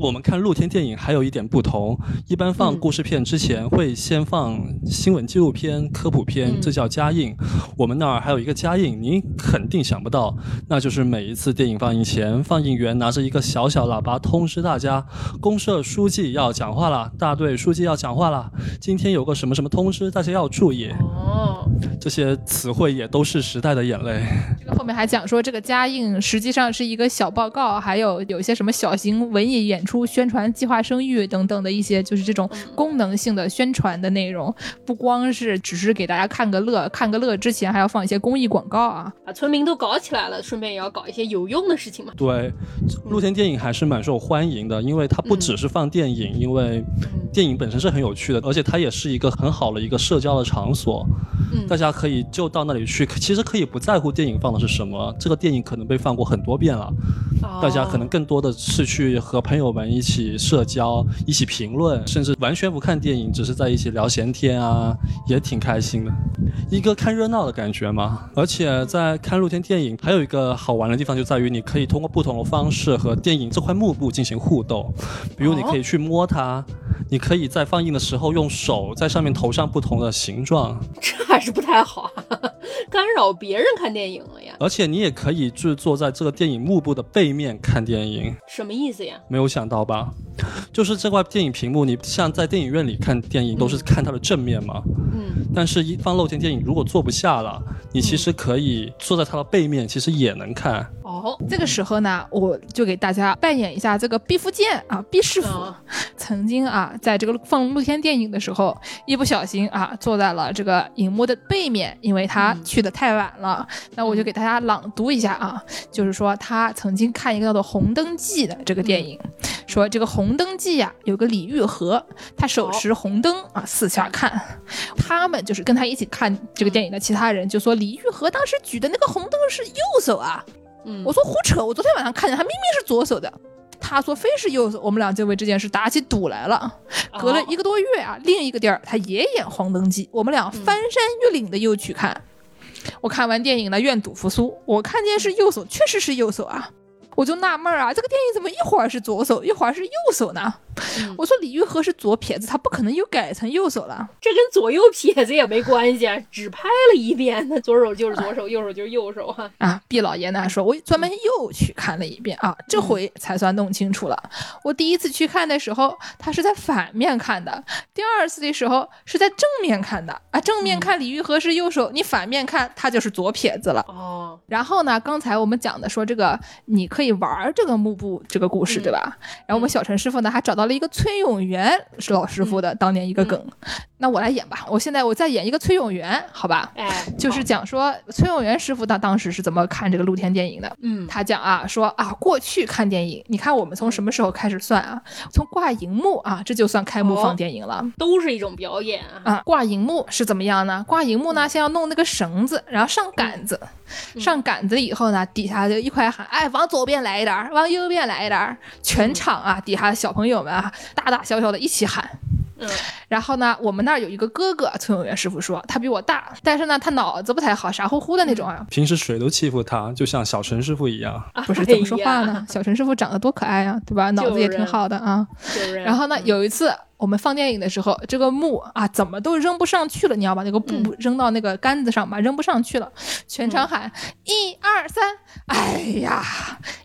我们看露天电影还有一点不同，一般放嗯故事片之前会先放新闻纪录片、科普片，嗯这叫加映。我们那儿还有一个加映，您肯定想不到，那就是每一次电影放映前，放映员拿着一个小小喇叭通知大家，公社书记要讲话了，大队书记要讲话了，今天有个什么什么通知，大家要注意。哦，这些词汇也都是时代的眼泪。这个后面还讲说，这个加映实际上是一个小报告，还有有一些什么小型文艺演出、宣传计划生育等等的一些，就是这种功能性的宣传的内容，不光是只是给大家看个乐，看个乐之前还要放一些公益广告啊。把村民都搞起来了，顺便也要搞一些有用的事情嘛。对，露天电影还是蛮受欢迎的，因为它不只是放电影，因为电影本身是很有趣的，而且它也是一个很好的一个社交的场所。嗯大家可以就到那里去，其实可以不在乎电影放的是什么，这个电影可能被放过很多遍了。哦大家可能更多的是去和朋友们一起社交、一起评论，甚至完全不看电影，只是在一起聊闲天啊，也挺开心的，一个看热闹的感觉嘛。而且在看露天电影，还有一个好玩的地方就在于，你可以通过不同的方式和电影这块幕布进行互动，比如你可以去摸它。你可以在放映的时候用手在上面投上不同的形状，这还是不太好，干扰别人看电影了呀？而且你也可以就是坐在这个电影幕布的背面看电影。什么意思呀？没有想到吧？就是这块电影屏幕，你像在电影院里看电影都是看它的正面嘛，嗯，但是一放露天电影，如果坐不下了，你其实可以坐在它的背面，其实也能看。哦，这个时候呢，我就给大家扮演一下这个毕福剑啊，毕师傅啊曾经啊，在这个放露天电影的时候，一不小心啊，坐在了这个荧幕的背面，因为他去的太晚了。那我就给大家朗读一下啊，就是说他曾经看一个叫做《红灯记》的这个电影，说这个《红灯记》呀，有个李玉和，他手持红灯啊，四下看。他们就是跟他一起看这个电影的其他人就说，李玉和当时举的那个红灯是右手啊。嗯，我说胡扯，我昨天晚上看见他明明是左手的。他说非是右手，我们俩就为这件事打起赌来了。隔了一个多月啊，另一个地儿他也演《黄灯记》，我们俩翻山越岭的又去看。我看完电影呢，愿赌服输，我看见是右手，确实是右手啊。我就纳闷儿啊，这个电影怎么一会儿是左手，一会儿是右手呢？嗯我说李玉和是左撇子，他不可能又改成右手了。这跟左右撇子也没关系啊，只拍了一遍，那左手就是左手，右手就是右手哈。啊，毕老爷呢说，我专门又去看了一遍啊，这回才算弄清楚了。我第一次去看的时候，他是在反面看的；第二次的时候是在正面看的啊。正面看李玉和是右手，你反面看他就是左撇子了。哦，然后呢，刚才我们讲的说这个你可以玩这个幕布这个故事，对吧？然后我们小陈师傅呢还找到了一个崔永元是老师傅的当年一个梗，那我来演吧。我现在我再演一个崔永元，好吧？哎，就是讲说崔永元师傅他当时是怎么看这个露天电影的。嗯，他讲啊，说啊，过去看电影，你看我们从什么时候开始算啊？从挂荧幕啊，这就算开幕放电影了。都是一种表演啊。啊，挂荧幕是怎么样呢？挂荧幕呢，先要弄那个绳子，然后上杆子，上杆子以后呢，底下就一块喊，哎，往左边来一点儿，往右边来一点儿，全场啊，底下小朋友们啊，大大小小的一起喊。嗯，然后呢，我们那儿有一个哥哥，崔永元师傅说他比我大，但是呢，他脑子不太好，傻乎乎的那种啊。平时谁都欺负他，就像小陈师傅一样。不是怎么说话哎呢？小陈师傅长得多可爱啊，对吧？脑子也挺好的啊。就是然后呢，有一次我们放电影的时候，这个幕啊怎么都扔不上去了，你要把那个布扔到那个杆子上嘛，扔不上去了，全场喊一二三，哎呀，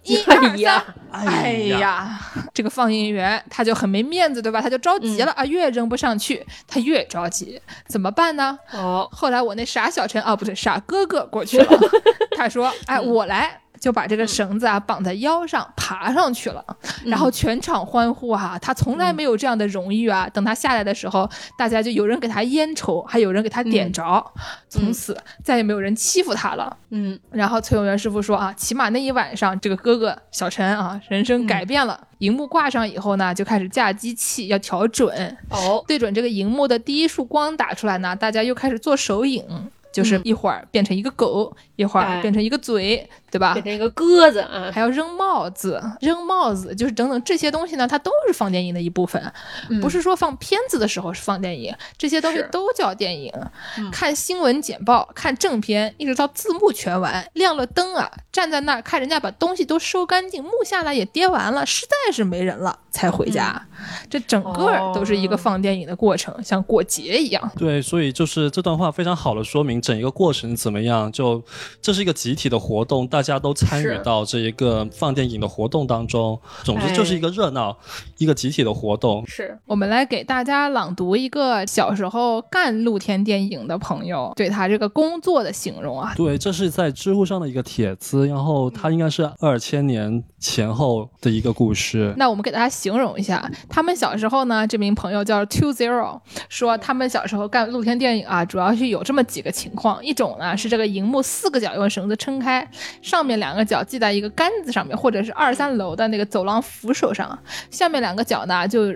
一二三哎呀，哎呀，这个放映员他就很没面子，对吧？他就着急了啊，越扔不上去，他越着急，怎么办呢？哦，后来我那傻小陈啊，不对，傻哥哥过去了，他说：“哎，我来。”就把这个绳子啊绑在腰上爬上去了，然后全场欢呼哈、他从来没有这样的荣誉啊！等他下来的时候，大家就有人给他烟抽，还有人给他点着，从此再也没有人欺负他了。嗯。然后崔永元师傅说啊，起码那一晚上，这个哥哥小陈啊，人生改变了。荧幕挂上以后呢，就开始架机器，要调准，哦，对准这个荧幕的第一束光打出来呢，大家又开始做手影，就是一会儿变成一个狗，一会儿哎。变成一个嘴，对吧变？成一个鸽子啊，还要扔帽子，扔帽子，就是等等这些东西呢，它都是放电影的一部分，不是说放片子的时候是放电影，这些东西都叫电影。看新闻简报，看正片，一直到字幕全完，亮了灯啊，站在那儿看人家把东西都收干净，幕下来也跌完了，实在是没人了才回家。这整个都是一个哦放电影的过程，像过节一样。对，所以就是这段话非常好的说明整一个过程怎么样。就这是一个集体的活动，大家都参与到这一个放电影的活动当中。总之就是一个热闹，一个集体的活动。是我们来给大家朗读一个小时候干露天电影的朋友对他这个工作的形容啊。对，这是在知乎上的一个帖子，然后他应该是二千年前后的一个故事。那我们给大家形容一下，他们小时候呢，这名朋友叫 Two Zero，说他们小时候干露天电影啊，主要是有这么几个情况，一种呢是这个荧幕四个角用绳子撑开，上面两个脚系在一个杆子上面，或者是二三楼的那个走廊扶手上，下面两个脚呢就。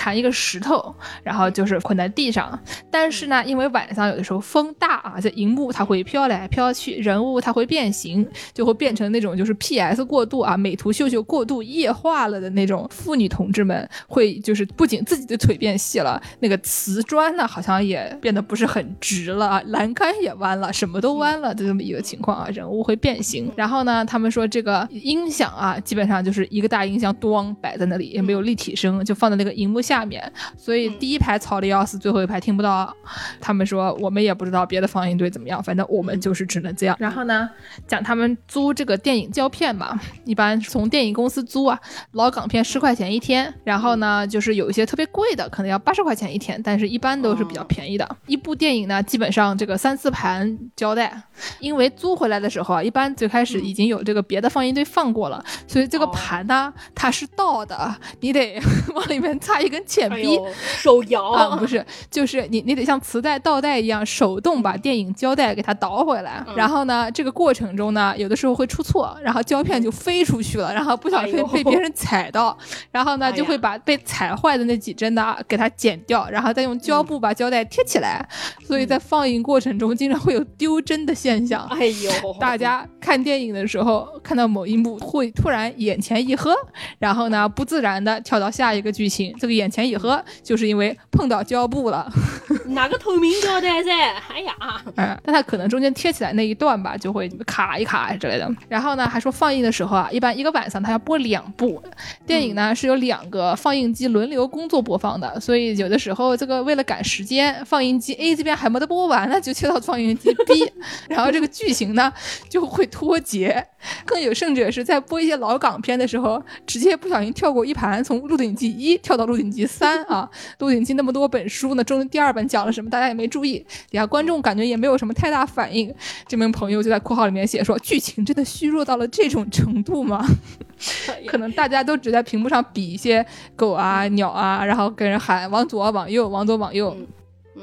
缠一个石头，然后就是捆在地上。但是呢，因为晚上有的时候风大啊，这荧幕它会飘来飘去，人物它会变形，就会变成那种就是 PS 过度啊，美图秀秀过度液化了的那种妇女同志们，会就是不仅自己的腿变细了，那个瓷砖呢好像也变得不是很直了，栏杆也弯了，什么都弯了的这么一个情况啊，人物会变形。然后呢，他们说这个音响啊，基本上就是一个大音箱咣摆在那里，也没有立体声，就放在那个荧幕下下面，所以第一排吵的要死，最后一排听不到。他们说我们也不知道别的放映队怎么样，反正我们就是只能这样。然后呢，讲他们租这个电影胶片嘛，一般从电影公司租啊，老港片十块钱一天，然后呢，就是有一些特别贵的，可能要八十块钱一天，但是一般都是比较便宜的。一部电影呢，基本上这个三四盘胶带，因为租回来的时候啊，一般最开始已经有这个别的放映队放过了，所以这个盘呢，它是倒的，你得 往里面插一根铅笔。哎，手摇啊，不是，就是你你得像磁带倒带一样手动把电影胶带给它倒回来，嗯然后呢，这个过程中呢，有的时候会出错，然后胶片就飞出去了，然后不小心被别人踩到，然后呢就会把被踩坏的那几帧呢给它剪掉，然后再用胶布把胶带贴起来，所以在放映过程中经常会有丢帧的现象。哎呦，大家看电影的时候，看到某一幕会突然眼前一黑，然后呢不自然的跳到下一个剧情。这个眼前一黑，就是因为碰到胶布了，哪个透明胶带噻，哎呀，嗯，但它可能中间贴起来那一段吧，就会卡一卡之类的。然后呢，还说放映的时候啊，一般一个晚上它要播两部。电影呢，是有两个放映机轮流工作播放的，所以有的时候这个为了赶时间，放映机 A 这边还没得播完呢，就切到放映机 B，然后这个剧情呢就会脱节。更有甚者是在播一些老港片的时候，直接不小心跳过一盘，从《鹿鼎记一》跳到《鹿鼎记三》啊，《鹿鼎记》那么多本书呢，中第二本讲了什么，大家也没注意，底下观众感觉也没有什么太大反应。这名朋友就在括号里面写说，剧情真的虚弱到了这种程度吗？可能大家都只在屏幕上比一些狗啊、鸟啊，然后跟人喊往左、往右、往左、往右。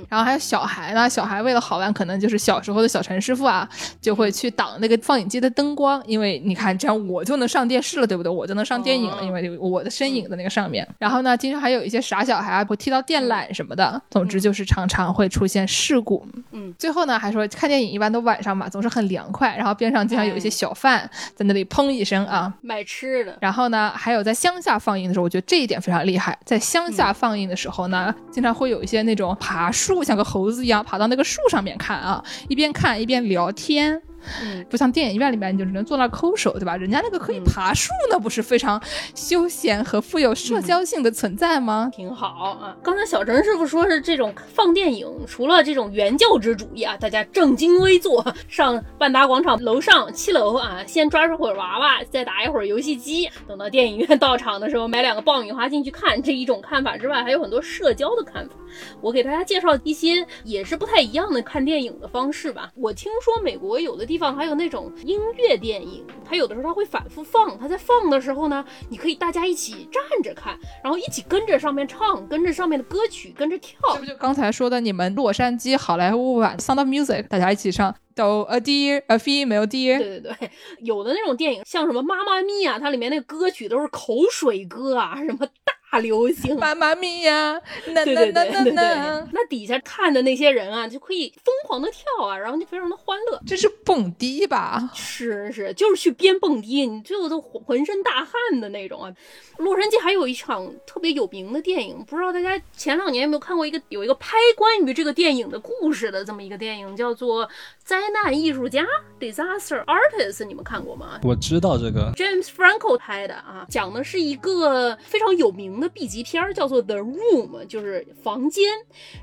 然后还有小孩呢，小孩为了好玩，可能就是小时候的小陈师傅啊，就会去挡那个放映机的灯光，因为你看这样我就能上电视了，对不对？我就能上电影了，因为我的身影在那个上面。然后呢，经常还有一些傻小孩啊，会踢到电缆什么的。总之就是常常会出现事故。嗯，最后呢，还说看电影一般都晚上嘛，总是很凉快，然后边上经常有一些小贩在那里砰一声啊，卖吃的，然后呢，还有在乡下放映的时候，我觉得这一点非常厉害。在乡下放映的时候呢，经常会有一些那种爬树，树像个猴子一样爬到那个树上面看啊，一边看一边聊天。嗯，不像电影院里面，你就只能坐那抠手，对吧？人家那个可以爬树那，不是非常休闲和富有社交性的存在吗？挺好啊。刚才小陈师傅说是这种放电影，除了这种原教旨主义啊，大家正襟危坐，上万达广场楼上七楼啊，先抓住会儿娃娃，再打一会儿游戏机，等到电影院到场的时候买两个爆米花进去看，这一种看法之外，还有很多社交的看法。我给大家介绍一些也是不太一样的看电影的方式吧。我听说美国有的地方还有那种音乐电影，它有的时候它会反复放，它在放的时候呢，你可以大家一起站着看，然后一起跟着上面唱，跟着上面的歌曲跟着跳。这不就刚才说的你们洛杉矶好莱坞版《Sound of Music》，大家一起唱。Do a deer, a female deer。对对对，有的那种电影，像什么《妈妈咪呀》，它里面那个歌曲都是口水歌啊，什么大流行。妈妈咪呀，那对那那那那，那底下看的那些人啊，就可以疯狂的跳啊，然后就非常的欢乐。这是蹦迪吧？是是，就是去边蹦迪，你最后都浑身大汗的那种啊。洛杉矶还有一场特别有名的电影，不知道大家前两年有没有看过一个有一个拍关于这个电影的故事的这么一个电影，叫做《灾难艺术家》（Disaster Artist），你们看过吗？我知道这个，James Franco 拍的啊，讲的是一个非常有名的 B 级片儿，叫做《The Room》，就是房间，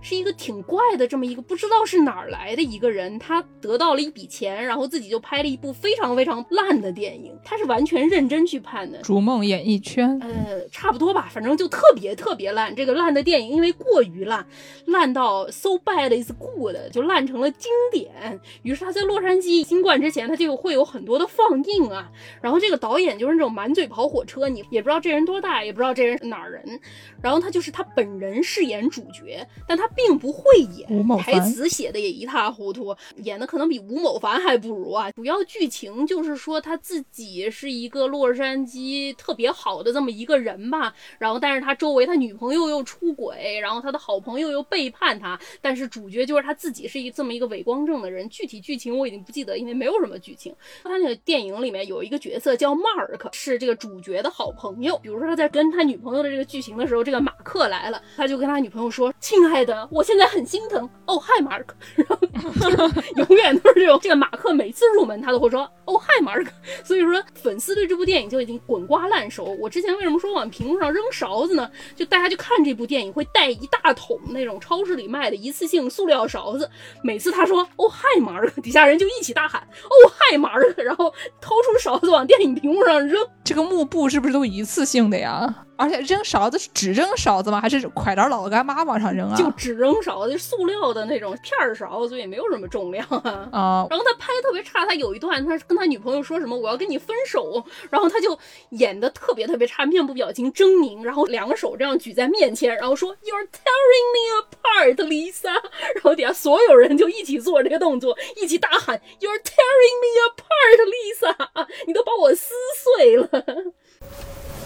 是一个挺怪的这么一个不知道是哪儿来的一个人，他得到了一笔钱，然后自己就拍了一部非常非常烂的电影，他是完全认真去拍的。逐梦演艺圈，呃，差不多吧，反正就特别特别烂。这个烂的电影因为过于烂，烂到 so bad is good，就烂成了经典。于是他在洛杉矶新冠之前，他就会有很多的放映啊。然后这个导演就是那种满嘴跑火车，你也不知道这人多大，也不知道这人是哪人。然后他就是他本人饰演主角，但他并不会演，台词写的也一塌糊涂，演的可能比吴某凡还不如啊。主要剧情就是说他自己是一个洛杉矶特别好的这么一个人吧，然后但是他周围他女朋友又出轨，然后他的好朋友又背叛他，但是主角就是他自己是一这么一个伪光正的人。具体剧情我已经不记得，因为没有什么剧情。他那个电影里面有一个角色叫 Mark，是这个主角的好朋友。比如说他在跟他女朋友的这个剧情的时候，这个马克来了，他就跟他女朋友说：“亲爱的，我现在很心疼。”哦，嗨，Mark，然后 永远都是这种。这个马克每次入门他都会说：“哦，嗨，Mark。”所以说粉丝对这部电影就已经滚瓜烂熟。我之前为什么说往屏幕上扔勺子呢？就大家去看这部电影会带一大桶那种超市里卖的一次性塑料勺子，每次他说“哦，嗨，Mark”，底下人就一起大喊“哦，嗨，Mark”，然后掏出勺子往电影屏幕上扔。这个幕布是不是都一次性的呀？而且扔勺子是只扔勺子吗？还是快点老干妈往上扔啊？就只扔勺子，塑料的那种片儿勺，所以没有什么重量啊。啊、然后他拍的特别差，他有一段他跟他女朋友说什么我要跟你分手，然后他就演的特别特别差，面部表情狰狞，然后两个手这样举在面前，然后说 You're tearing me apart, Lisa，然后底下所有人就一起做这个动作，一起大喊 You're tearing me apart, Lisa，你都把我撕碎了。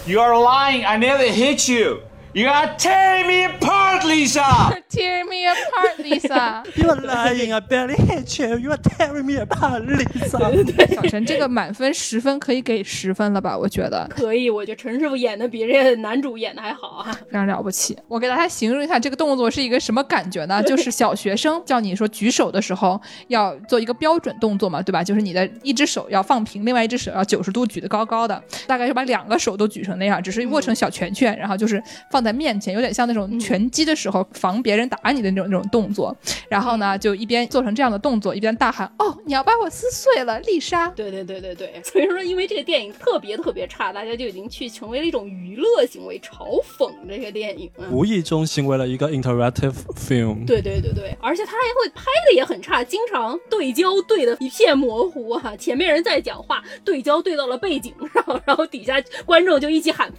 You are lying. I never hit you. You are tearing me apart, Lisa. Tear me apart, Lisa。You are lying, I barely hit you. You are tearing me apart, Lisa. 小陈这个满分十分可以给十分了吧？我觉得可以，我觉得陈师傅演的比这个男主演的还好啊。非常了不起。我给大家形容一下这个动作是一个什么感觉呢？就是小学生叫你说举手的时候要做一个标准动作嘛，对吧？就是你的一只手要放平，另外一只手要九十度举得高高的，大概是把两个手都举成那样，只是握成小拳拳，然后就是放在面前，有点像那种拳击的时候防别人打你的那种那种动作。然后呢，就一边做成这样的动作，一边大喊：“哦，你要把我撕碎了，丽莎！”对对对对对，所以说因为这个电影特别特别差，大家就已经去成为了一种娱乐行为，嘲讽这个电影啊。无意中行为了一个 interactive film。对对对对，而且他还会拍的也很差，经常对焦对的一片模糊啊，前面人在讲话，对焦对到了背景上，然后底下观众就一起喊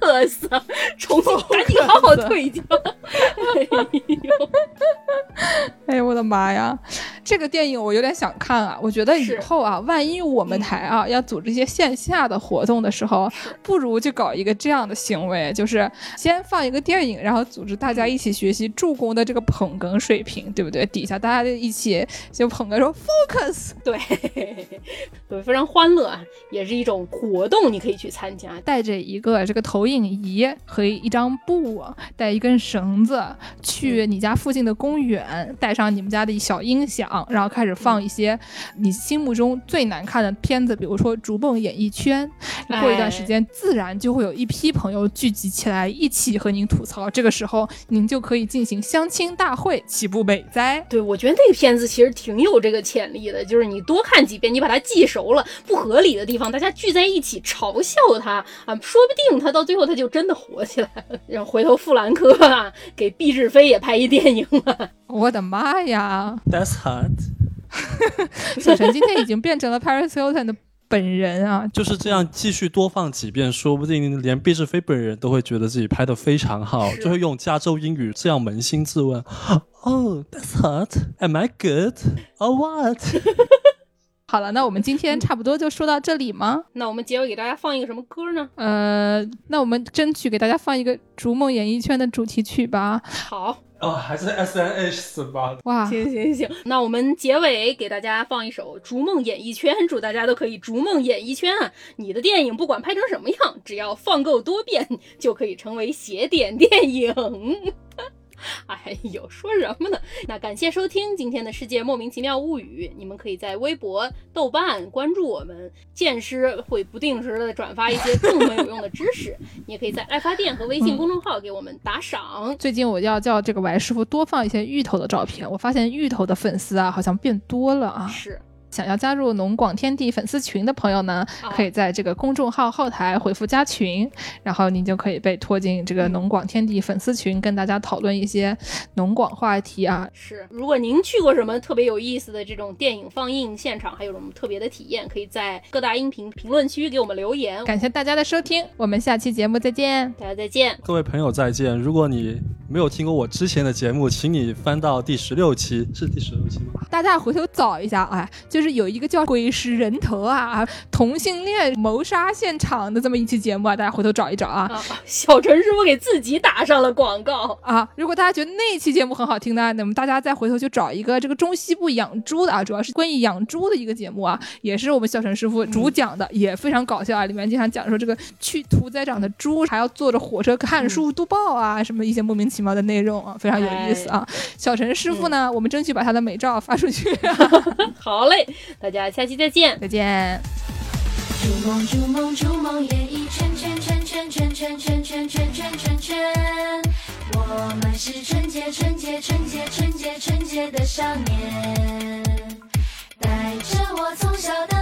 focus，重新赶紧 好好退掉。哎呦，哎呦我的妈呀！这个电影我有点想看啊！我觉得以后啊，万一我们台啊、要组织一些线下的活动的时候，不如就搞一个这样的行为，就是先放一个电影，然后组织大家一起学习助攻的这个捧哏水平，对不对？底下大家就一起就捧哏说 focus，对，对，非常欢乐啊，也是一种活动，你可以去参加。带着一个这个投影仪和一张布，带一根绳子，去你家附近的公园，带上你们家的小音响，然后开始放一些你心目中最难看的片子，比如说《逐梦演艺圈》。过一段时间，自然就会有一批朋友聚集起来，一起和您吐槽。这个时候，您就可以进行相亲大会，岂不美哉？对，我觉得那个片子其实挺有这个潜力的，就是你多看几遍，你把它记熟了，不合理的地方，大家聚在一起嘲笑他啊，说不定他到最后他就真的火起来了。然后回头富兰克啊，给毕志飞也拍一电影啊！我的妈呀，That's hot。小陈今天已经变成了 Paris Hilton 的。本人啊，就是这样，继续多放几遍，说不定连毕志飞本人都会觉得自己拍的非常好，就会用加州英语这样扪心自问：Oh, that's hot. Am I good? Or what? 好了，那我们今天差不多就说到这里吗？那我们结尾给大家放一个什么歌呢？呃，那我们争取给大家放一个《逐梦演艺圈》的主题曲吧。好。哦，还是 S N H 吧。哇，行行行，那我们结尾给大家放一首《逐梦演艺圈》，祝大家都可以逐梦演艺圈啊！你的电影不管拍成什么样，只要放够多遍，就可以成为邪点电影。哎呦，说什么呢？那感谢收听今天的世界莫名其妙物语。你们可以在微博、豆瓣关注我们，剑师会不定时的转发一些更没有用的知识。你也可以在爱发电和微信公众号给我们打赏。最近我要叫这个白师傅多放一些芋头的照片，我发现芋头的粉丝啊好像变多了啊。是。想要加入农广天地粉丝群的朋友呢，可以在这个公众号后台回复加群，然后您就可以被拖进这个农广天地粉丝群，跟大家讨论一些农广话题啊。是，如果您去过什么特别有意思的这种电影放映现场，还有什么特别的体验，可以在各大音频评论区给我们留言。感谢大家的收听，我们下期节目再见，大家再见，各位朋友再见。如果你没有听过我之前的节目，请你翻到第十六期，是第十六期吗？大家回头找一下，哎，就是。是有一个叫《鬼使人头》啊，同性恋谋杀现场的这么一期节目啊，大家回头找一找啊。小陈师傅给自己打上了广告啊！如果大家觉得那期节目很好听呢，那么大家再回头去找一个这个中西部养猪的啊，主要是关于养猪的一个节目啊，也是我们小陈师傅主讲的，也非常搞笑啊。里面经常讲说这个去屠宰场的猪还要坐着火车看书读报啊，什么一些莫名其妙的内容啊，非常有意思啊。小陈师傅呢，我们争取把他的美照发出去。好嘞。大家下期再见，再见。逐梦逐梦逐梦演艺圈圈圈圈圈圈圈圈圈圈圈圈，我们是纯洁纯洁纯洁纯洁纯洁的少年，带着我从小到。